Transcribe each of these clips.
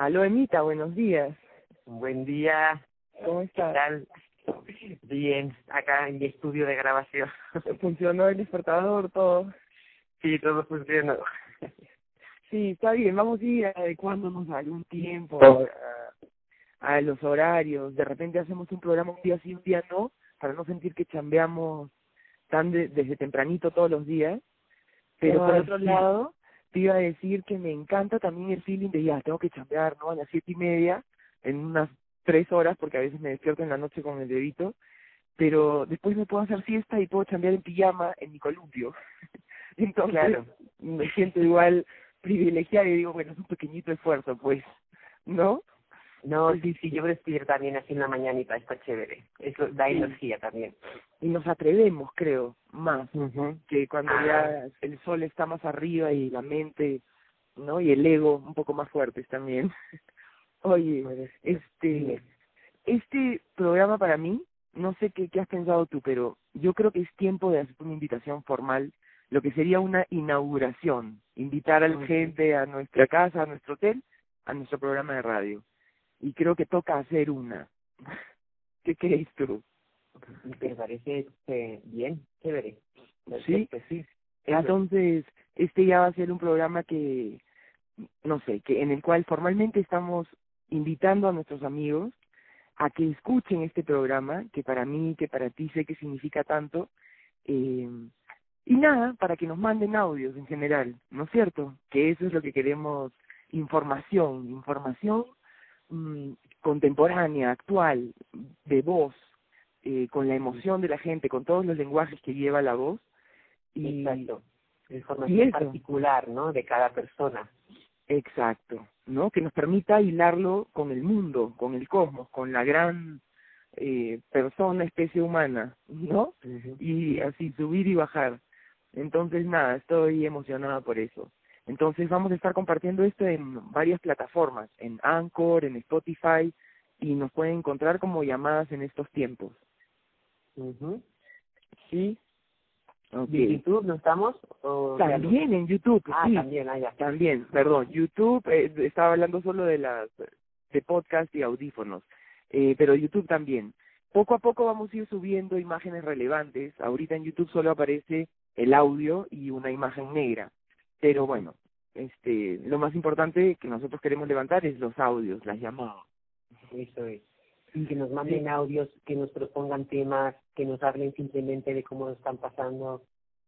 Aló, Emita, buenos días. Buen día. ¿Cómo ¿Qué estás? tal? Bien, acá en mi estudio de grabación. ¿Funcionó el despertador, todo? Sí, todo funciona. Sí, está bien, vamos a ir adecuándonos a algún tiempo, a, a los horarios. De repente hacemos un programa un día sí, un día no, para no sentir que chambeamos tan de- desde tempranito todos los días. Pero por otro lado, te iba a decir que me encanta también el feeling de ya, tengo que chambear, ¿no? A las siete y media, en unas tres horas, porque a veces me despierto en la noche con el dedito, pero después me puedo hacer siesta y puedo chambear en pijama en mi columpio. Entonces, Claro. me siento igual privilegiada y digo, bueno, es un pequeñito esfuerzo, pues, ¿no? No, sí, sí, yo respiro también así en la mañanita, está chévere. Eso da Sí. energía también. Y nos atrevemos, creo, más que cuando Ah. ya el sol está más arriba y la mente, ¿no? Y el ego un poco más fuertes también. Oye, este, este programa para mí, no sé qué, qué has pensado tú, pero yo creo que es tiempo de hacer una invitación formal, lo que sería una inauguración, invitar a la gente a nuestra casa, a nuestro hotel, a nuestro programa de radio. Y creo que toca hacer una. ¿Qué crees tú? ¿Te parece eh, bien? Chévere. Sí. Perfecto, sí. Claro. Entonces, este ya va a ser un programa que, no sé, que en el cual formalmente estamos invitando a nuestros amigos a que escuchen este programa, que para mí, que para ti sé que significa tanto, eh, y nada, para que nos manden audios en general, ¿no es cierto? Que eso es lo que queremos, información, información mm, contemporánea, actual, de voz, eh, con la emoción de la gente, con todos los lenguajes que lleva la voz. Y, Exacto. Información particular, ¿no? De cada persona. Exacto, ¿no? Que nos permita hilarlo con el mundo, con el cosmos, con la gran eh, persona, especie humana, ¿no? Y así subir y bajar. Entonces, nada, estoy emocionada por eso. Entonces, vamos a estar compartiendo esto en varias plataformas, en Anchor, en Spotify, y nos pueden encontrar como llamadas en estos tiempos. ¿Sí? Ok. ¿Y YouTube no estamos? También en YouTube, Ah, sí. también, ah, ya. También, perdón, YouTube, eh, estaba hablando solo de las de podcast y audífonos, eh, pero YouTube también. Poco a poco vamos a ir subiendo imágenes relevantes. Ahorita en YouTube solo aparece el audio y una imagen negra. Pero bueno, este, lo más importante que nosotros queremos levantar es los audios, las llamadas. Eso es. Y que nos manden audios, que nos propongan temas, que nos hablen simplemente de cómo lo están pasando,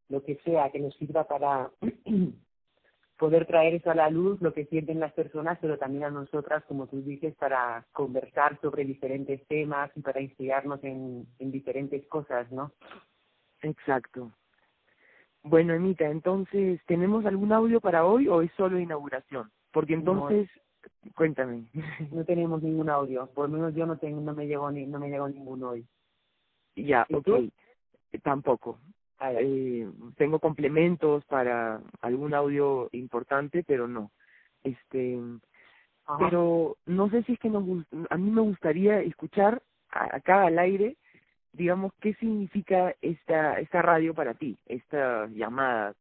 lo que sea, que nos sirva para poder traer eso a la luz, lo que sienten las personas, pero también a nosotras, como tú dices, para conversar sobre diferentes temas y para inspirarnos en, en diferentes cosas, ¿no? Exacto. Bueno, Emita, entonces, ¿tenemos algún audio para hoy o es solo inauguración? Porque No. entonces, cuéntame. No tenemos ningún audio, por lo menos yo no tengo, no me llegó ni, no me llegó ninguno hoy. ya, ¿Y ok. tú? Tampoco. Ah, ya. eh, tengo complementos para algún audio importante, pero no. Este, Ajá. pero no sé si es que nos a mí me gustaría escuchar acá al aire, digamos, qué significa esta esta radio para ti, esta llamada,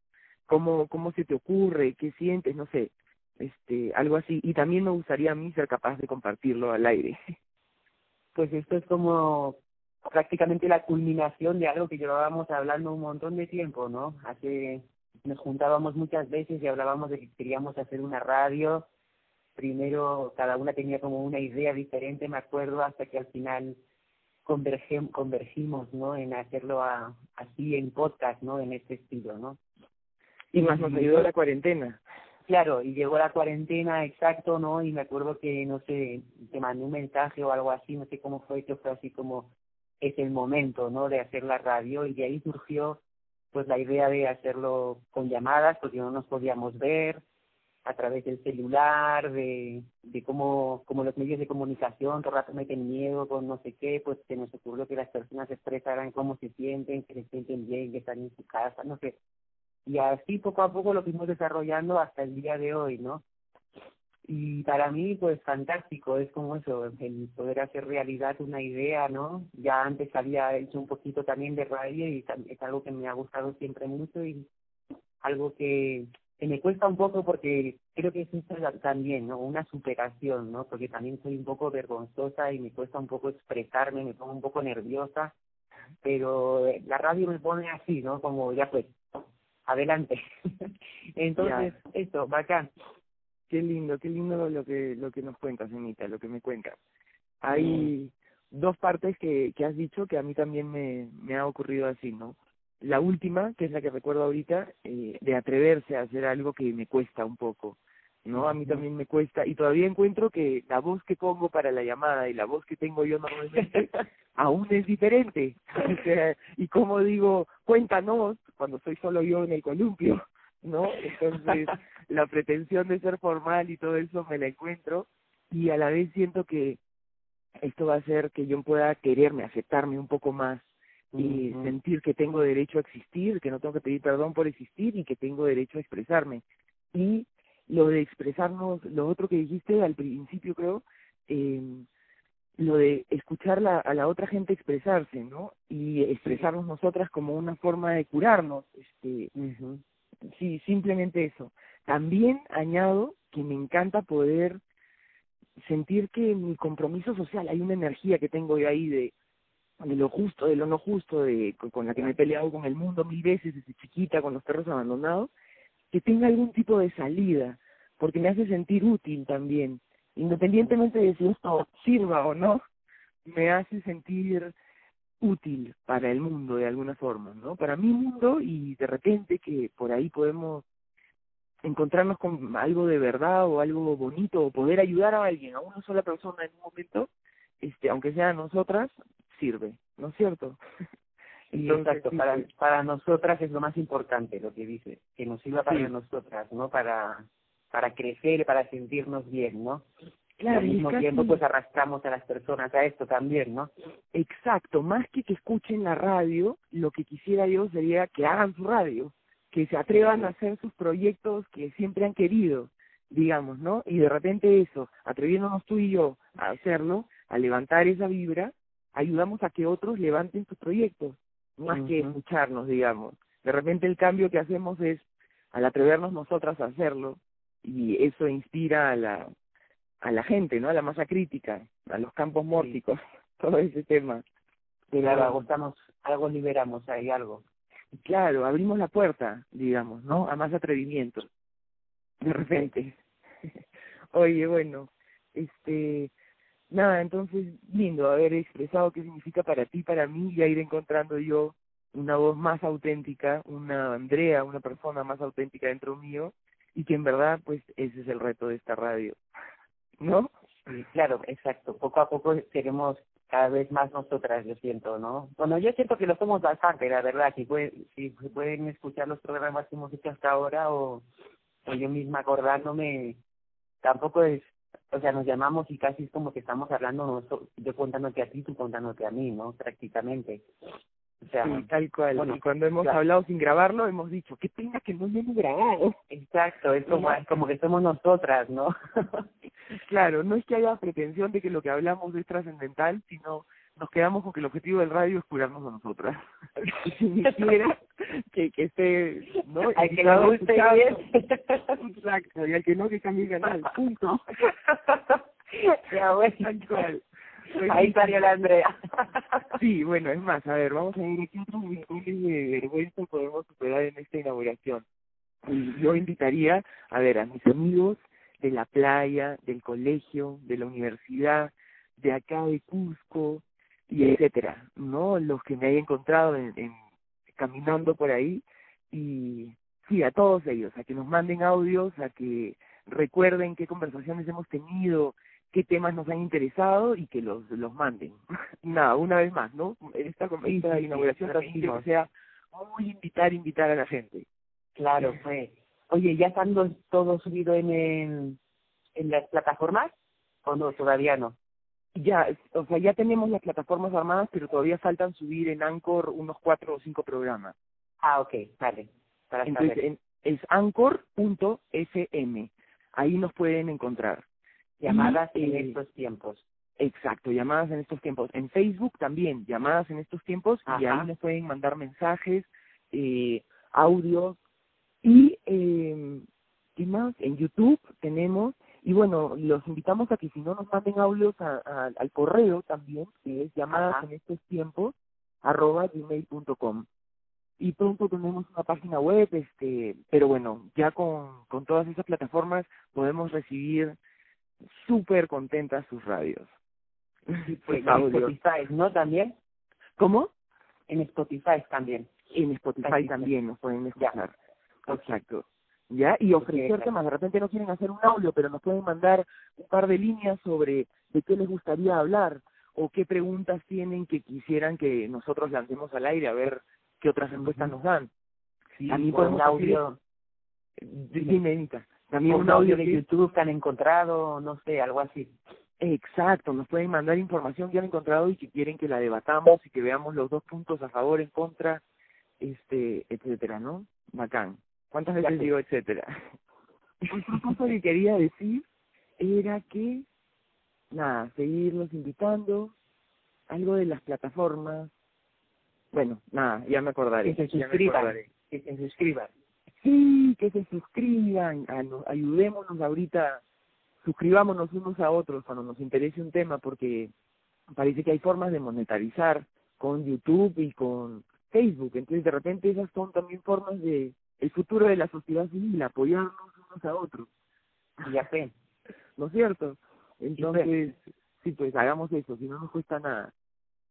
cómo cómo se te ocurre, qué sientes, no sé, este, algo así. Y también me gustaría a mí ser capaz de compartirlo al aire. pues esto es como prácticamente la culminación de algo que llevábamos hablando un montón de tiempo, ¿no? Hace nos juntábamos muchas veces y hablábamos de que queríamos hacer una radio. Primero cada una tenía como una idea diferente, me acuerdo, hasta que al final convergimos, ¿no? En hacerlo a, así en podcast, ¿no? En este estilo, ¿no? Y más nos ayudó la cuarentena. Claro, y llegó la cuarentena, exacto, ¿no? Y me acuerdo que, no sé, te mandé un mensaje o algo así, no sé cómo fue, que fue así como, es el momento, ¿no? De hacer la radio y de ahí surgió, pues, la idea de hacerlo con llamadas, porque no nos podíamos ver, a través del celular, de, de cómo, como los medios de comunicación todo el rato meten miedo con no sé qué, pues se nos ocurrió que las personas expresaran cómo se sienten, que se sienten bien, que están en su casa, no sé. Y así poco a poco lo fuimos desarrollando hasta el día de hoy, ¿no? Y para mí, pues fantástico, es como eso, el poder hacer realidad una idea, ¿no? Ya antes había hecho un poquito también de radio y es algo que me ha gustado siempre mucho y algo que me cuesta un poco porque creo que es también, ¿no? Una superación, ¿no? Porque también soy un poco vergonzosa y me cuesta un poco expresarme, me pongo un poco nerviosa, pero la radio me pone así, ¿no? Como ya pues, adelante. Entonces, esto, bacán. Qué lindo, qué lindo lo que lo que nos cuentas, Anita, lo que me cuentas. Hay dos partes que, que has dicho que a mí también me, me ha ocurrido así, ¿no? La última, que es la que recuerdo ahorita, eh, de atreverse a hacer algo que me cuesta un poco, ¿no? A mí también me cuesta, y todavía encuentro que la voz que pongo para la llamada y la voz que tengo yo normalmente aún es diferente. O sea, y como digo, cuéntanos, cuando soy solo yo en el columpio, ¿no? Entonces, la pretensión de ser formal y todo eso me la encuentro, y a la vez siento que esto va a hacer que yo pueda quererme, aceptarme un poco más y sentir que tengo derecho a existir, que no tengo que pedir perdón por existir y que tengo derecho a expresarme. Y lo de expresarnos, lo otro que dijiste al principio creo, eh, lo de escuchar la, a la otra gente expresarse, ¿no? Y expresarnos nosotras como una forma de curarnos, este, sí, simplemente eso. También añado que me encanta poder sentir que mi compromiso social, hay una energía que tengo yo ahí de de lo justo, de lo no justo, de con la que me he peleado con el mundo mil veces desde chiquita, con los perros abandonados, que tenga algún tipo de salida, porque me hace sentir útil también, independientemente de si esto sirva o no, me hace sentir útil para el mundo de alguna forma, ¿no? Para mi mundo y de repente que por ahí podemos encontrarnos con algo de verdad o algo bonito o poder ayudar a alguien, a una sola persona en un momento, este, aunque sea a nosotras, sirve, ¿no es cierto? Exacto, para, para nosotras es lo más importante lo que dice, que nos sirva para nosotras, ¿no? Para, para crecer, para sentirnos bien, ¿no? Claro, al mismo tiempo pues arrastramos a las personas a esto también, ¿no? Exacto, más que que escuchen la radio, lo que quisiera yo sería que hagan su radio, que se atrevan a hacer sus proyectos que siempre han querido, digamos, ¿no? Y de repente eso, atreviéndonos tú y yo a hacerlo, a levantar esa vibra, ayudamos a que otros levanten sus proyectos, más que escucharnos, digamos. De repente el cambio que hacemos es al atrevernos nosotras a hacerlo y eso inspira a la a la gente, ¿no? A la masa crítica, a los campos mórficos, todo ese tema. Claro, agotamos, algo liberamos ahí, algo. Claro, abrimos la puerta, digamos, ¿no? A más atrevimiento. De repente. Oye, bueno, este, nada, entonces lindo haber expresado qué significa para ti, para mí, y a ir encontrando yo una voz más auténtica, una Andrea, una persona más auténtica dentro mío, y que en verdad, pues, ese es el reto de esta radio, ¿no? Claro, exacto. Poco a poco seremos cada vez más nosotras, yo siento, ¿no? Bueno, yo siento que lo somos bastante, la verdad. Si, pueden, si pueden escuchar los programas que hemos hecho hasta ahora o, o yo misma acordándome, tampoco es o sea, nos llamamos y casi es como que estamos hablando, yo contándote a ti, tú contándote a mí, ¿no? Prácticamente. O sea, tal cual. Bueno, y cuando hemos hablado sin grabarlo, hemos dicho, qué pena que no lo hemos grabado. Exacto, es como, como que somos nosotras, ¿no? claro, no es que haya pretensión de que lo que hablamos es trascendental, sino nos quedamos con que el objetivo del radio es curarnos a nosotras. si ni siquiera que, que esté, ¿no? Al que nos guste bien. Exacto, y al que no, que cambie el canal, punto. ya, bueno. Ahí salió la Andrea. sí, bueno, es más, a ver, vamos a ver qué otros de vergüenza podemos superar en esta inauguración. Y yo invitaría, a ver, a mis amigos de la playa, del colegio, de la universidad, de acá de Cusco, y etcétera, ¿no? Los que me haya encontrado en, en, caminando por ahí y sí, a todos ellos, a que nos manden audios, a que recuerden qué conversaciones hemos tenido, qué temas nos han interesado y que los los manden. Nada, una vez más, ¿no? Esta, esta inauguración también o sea muy invitar, invitar a la gente. Claro, fue. Oye, ¿ya están todo subido en, en, en las plataformas o no, todavía no? Ya, o sea, ya tenemos las plataformas armadas, pero todavía faltan subir en Anchor unos cuatro o cinco programas. Ah, ok, vale. Para Entonces, es anchor.fm. Ahí nos pueden encontrar. Llamadas en eh, estos tiempos. Exacto, llamadas en estos tiempos. En Facebook también, llamadas en estos tiempos, y ahí nos pueden mandar mensajes, eh, audios, y eh, ¿qué más? En YouTube tenemos, y bueno, los invitamos a que si no nos manden audios a, al correo también, que es llamadas en estos tiempos, arroba gmail.com. Y pronto tenemos una página web, este, pero bueno, ya con, con todas esas plataformas podemos recibir súper contentas sus radios. pues, en Spotify, ¿no? También. ¿Cómo? En Spotify también. En Spotify también nos pueden escuchar. Exacto. ¿Ya? Y ofrecer temas. De repente no quieren hacer un audio, pero nos pueden mandar un par de líneas sobre de qué les gustaría hablar o qué preguntas tienen que quisieran que nosotros lancemos al aire a ver qué otras respuestas nos dan. Sí, También un audio. Dime, También un, audio de YouTube que han encontrado, no sé, algo así. Exacto, nos pueden mandar información que han encontrado y que quieren que la debatamos y que veamos los dos puntos a favor, en contra, este, etcétera, ¿no? Bacán. ¿Cuántas veces digo etcétera? Otro punto que quería decir era que, nada, seguirlos invitando, algo de las plataformas. Bueno, nada, ya me acordaré. Que se suscriban. Que se suscriban. Sí, que se suscriban. ayudémonos ahorita, suscribámonos unos a otros cuando nos interese un tema, porque parece que hay formas de monetarizar con YouTube y con Facebook. Entonces, de repente, esas son también formas de el futuro de la sociedad civil, apoyarnos unos a otros. Ya sé. ¿No es cierto? Entonces, sí, pues hagamos eso, si no nos cuesta nada.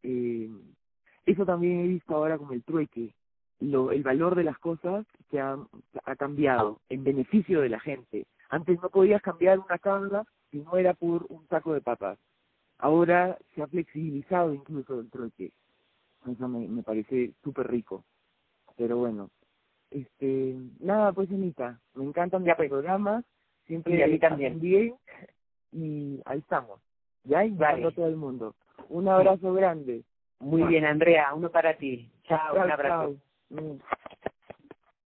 Eh, eso también he visto ahora con el trueque. Lo, el valor de las cosas que ha, ha cambiado en beneficio de la gente. Antes no podías cambiar una carga si no era por un saco de papas. Ahora se ha flexibilizado incluso el trueque. Eso me, me parece súper rico. Pero bueno, este, nada, pues Anita, me encantan los programas, siempre y a mí también. bien, y ahí estamos, ya a todo el mundo. Un abrazo grande. Muy bien, Andrea, uno para ti. Chao, un abrazo. Mm.